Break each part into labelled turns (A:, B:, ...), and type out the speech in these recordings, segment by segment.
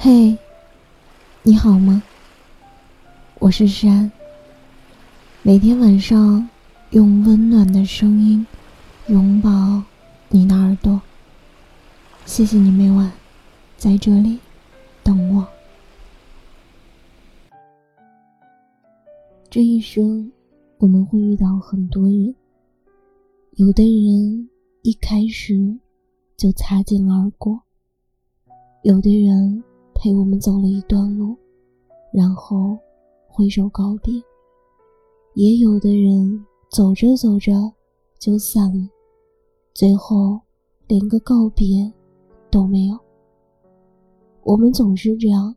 A: 嘿，你好吗？我是山。每天晚上用温暖的声音拥抱你的耳朵。谢谢你每晚在这里等我。这一生，我们会遇到很多人，有的人一开始就擦肩而过。有的人陪我们走了一段路，然后挥手告别；也有的人走着走着就散了，最后连个告别都没有。我们总是这样，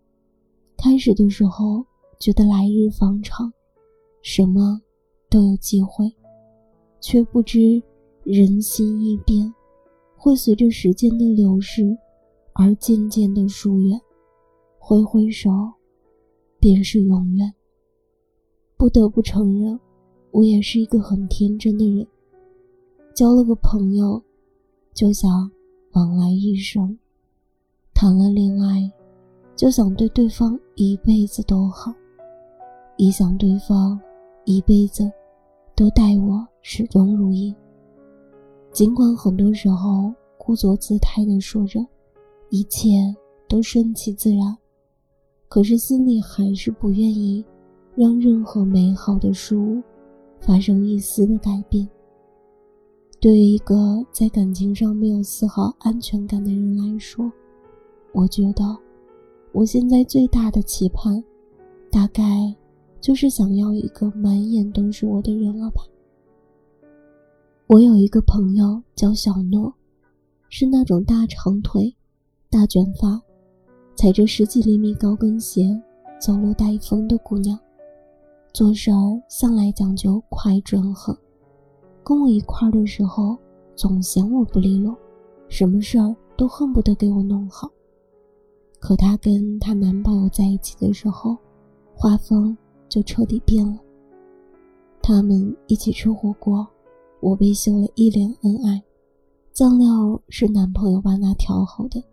A: 开始的时候觉得来日方长，什么都有机会，却不知人心易变，会随着时间的流逝。而渐渐的疏远，挥挥手，便是永远。不得不承认，我也是一个很天真的人。交了个朋友，就想往来一生；谈了恋爱，就想对对方一辈子都好，也想对方一辈子都待我始终如一。尽管很多时候故作姿态的说着。一切都顺其自然，可是心里还是不愿意让任何美好的事物发生一丝的改变。对于一个在感情上没有丝毫安全感的人来说，我觉得我现在最大的期盼，大概就是想要一个满眼都是我的人了吧。我有一个朋友叫小诺，是那种大长腿。大卷发，踩着十几厘米高跟鞋，走路带风的姑娘，做事儿向来讲究快准狠。跟我一块儿的时候，总嫌我不利落，什么事儿都恨不得给我弄好。可她跟她男朋友在一起的时候，画风就彻底变了。他们一起吃火锅，我被秀了一脸恩爱，酱料是男朋友帮她调好的。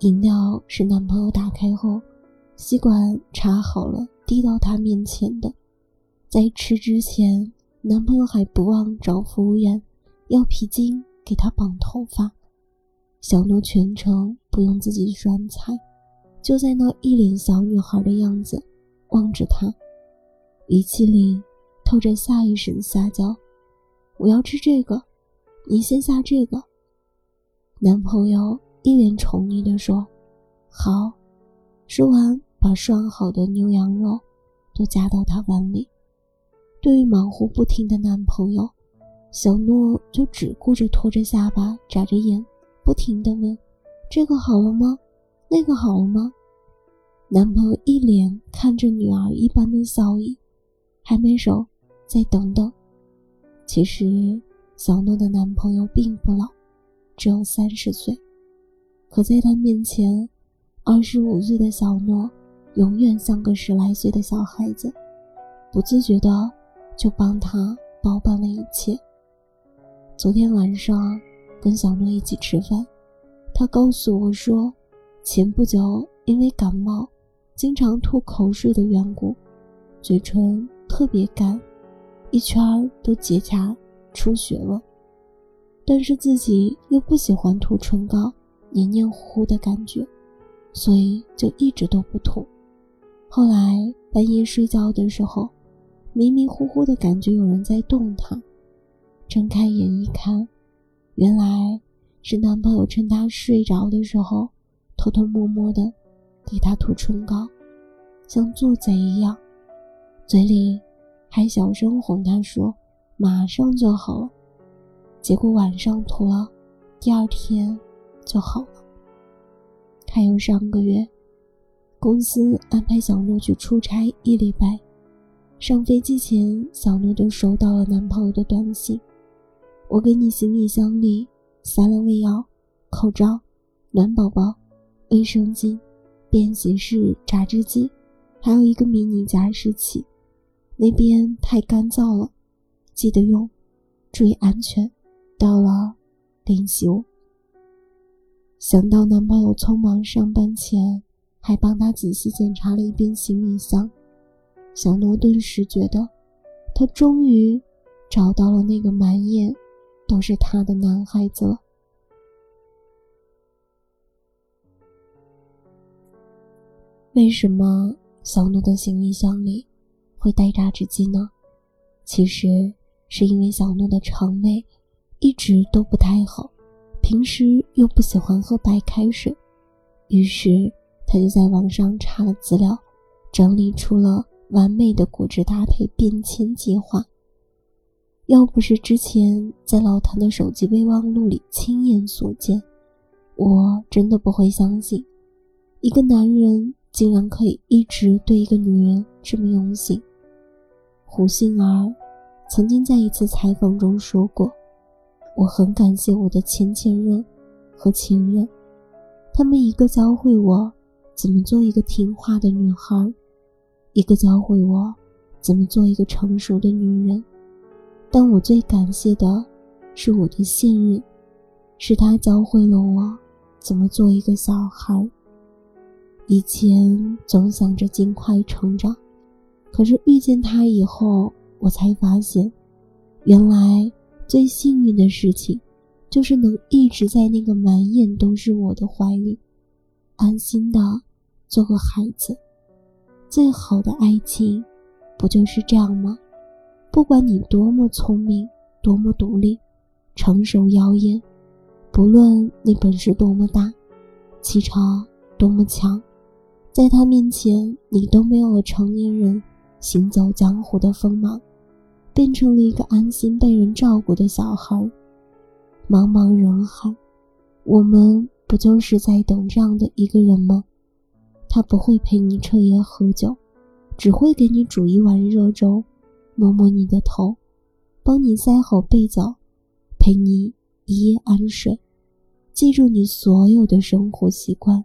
A: 饮料是男朋友打开后，吸管插好了递到他面前的。在吃之前，男朋友还不忘找服务员要皮筋给她绑头发。小诺全程不用自己涮菜，就在那一脸小女孩的样子望着他，语气里透着下意识的撒娇：“我要吃这个，你先下这个。”男朋友。一脸宠溺地说：“好。”说完，把涮好的牛羊肉都夹到他碗里。对于忙活不停的男朋友，小诺就只顾着拖着下巴，眨着眼，不停地问：“这个好了吗？那个好了吗？”男朋友一脸看着女儿一般的笑意，还没熟，再等等。其实，小诺的男朋友并不老，只有三十岁。可在他面前，二十五岁的小诺永远像个十来岁的小孩子，不自觉的就帮他包办了一切。昨天晚上跟小诺一起吃饭，他告诉我说，前不久因为感冒，经常吐口水的缘故，嘴唇特别干，一圈都结痂出血了，但是自己又不喜欢涂唇膏。黏黏糊糊的感觉，所以就一直都不吐。后来半夜睡觉的时候，迷迷糊糊的感觉有人在动他，睁开眼一看，原来是男朋友趁她睡着的时候，偷偷摸摸的给她涂唇膏，像做贼一样，嘴里还小声哄她说：“马上就好了。”结果晚上涂了，第二天。就好了。还有上个月，公司安排小诺去出差一礼拜，上飞机前，小诺就收到了男朋友的短信：“我给你行李箱里塞了胃药、口罩、暖宝宝、卫生巾、便携式榨汁机，还有一个迷你加湿器。那边太干燥了，记得用，注意安全。到了，领修。”想到男朋友匆忙上班前还帮他仔细检查了一遍行李箱。小诺顿时觉得，他终于找到了那个满眼都是他的男孩子了。为什么小诺的行李箱里会带榨汁机呢？其实是因为小诺的肠胃一直都不太好，平时又不喜欢喝白开水，于是他就在网上查了资料，整理出了完美的果汁搭配变迁计划。要不是之前在老谭的手机备忘录里亲眼所见，我真的不会相信一个男人。竟然可以一直对一个女人这么用心。胡杏儿曾经在一次采访中说过：“我很感谢我的前前任和前任，他们一个教会我怎么做一个听话的女孩，一个教会我怎么做一个成熟的女人。但我最感谢的是我的现任，是他教会了我怎么做一个小孩。”以前总想着尽快成长，可是遇见他以后，我才发现，原来最幸运的事情，就是能一直在那个满眼都是我的怀里，安心的做个孩子。最好的爱情，不就是这样吗？不管你多么聪明，多么独立，成熟妖艳，不论你本事多么大，气场多么强。在他面前，你都没有了成年人行走江湖的锋芒，变成了一个安心被人照顾的小孩。茫茫人海，我们不就是在等这样的一个人吗？他不会陪你彻夜喝酒，只会给你煮一碗热粥，摸摸你的头，帮你塞好被角，陪你一夜安睡，记住你所有的生活习惯。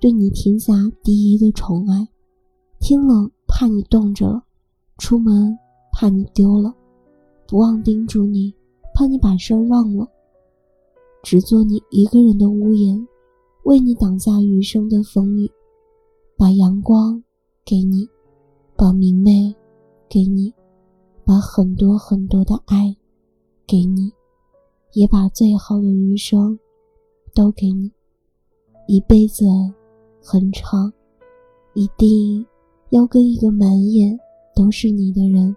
A: 对你天下第一的宠爱，天冷怕你冻着，出门怕你丢了，不忘叮嘱你，怕你把事儿忘了，只做你一个人的屋檐，为你挡下余生的风雨，把阳光给你，把明媚给你，把很多很多的爱给你，也把最好的余生都给你，一辈子。很长，一定要跟一个满眼都是你的人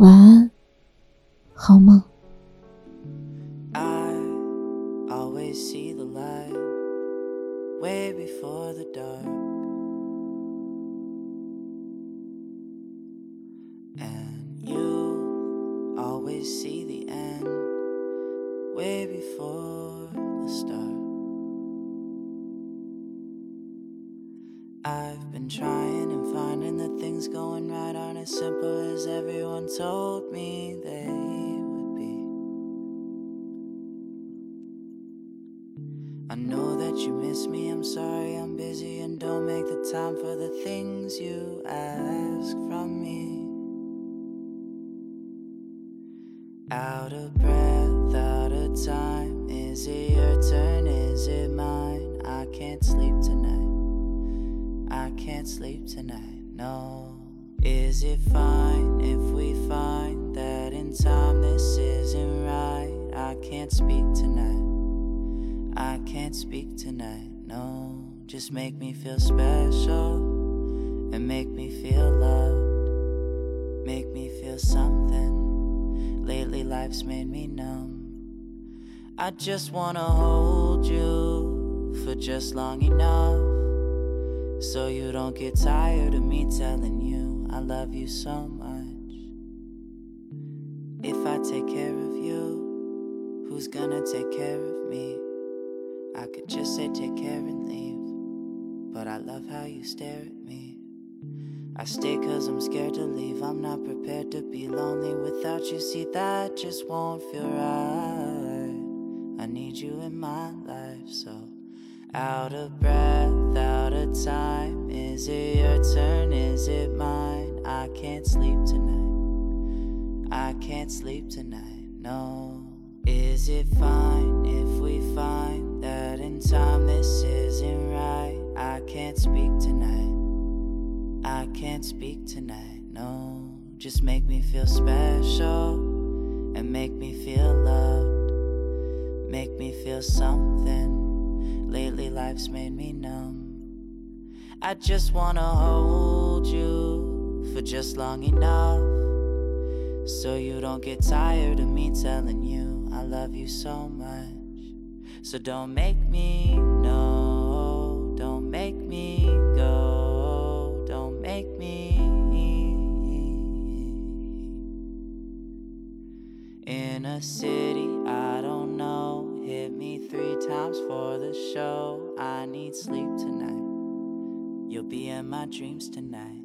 A: 晚安，好梦。
B: I've been trying and finding that things going right aren't as simple as everyone told me they would be. I know that you miss me, I'm sorry I'm busy and don't make the time for the things you ask from me. Out of breath, out of time, is it your turn, is it mine? I can't sleep tonight can't sleep tonight, no. Is it fine if we find that in time this isn't right? I can't speak tonight. I can't speak tonight, no. Just make me feel special and make me feel loved. Make me feel something. Lately, life's made me numb. I just wanna hold you for just long enough so you don't get tired of me telling you I love you so much. If I take care of you, who's gonna take care of me? I could just say take care and leave, but I love how you stare at me. I stay cause I'm scared to leave. I'm not prepared to be lonely without you. See, that just won't feel right. I need you in my life, so out of breath, out of time. Is it your turn? Is it mine? I can't sleep tonight. I can't sleep tonight, no. Is it fine if we find that in time this isn't right? I can't speak tonight. I can't speak tonight, no. Just make me feel special and make me feel loved. Make me feel something. Lately, life's made me numb. I just wanna hold you for just long enough. So you don't get tired of me telling you I love you so much. So don't make me no, don't make me go, don't make me. In a city my dreams tonight.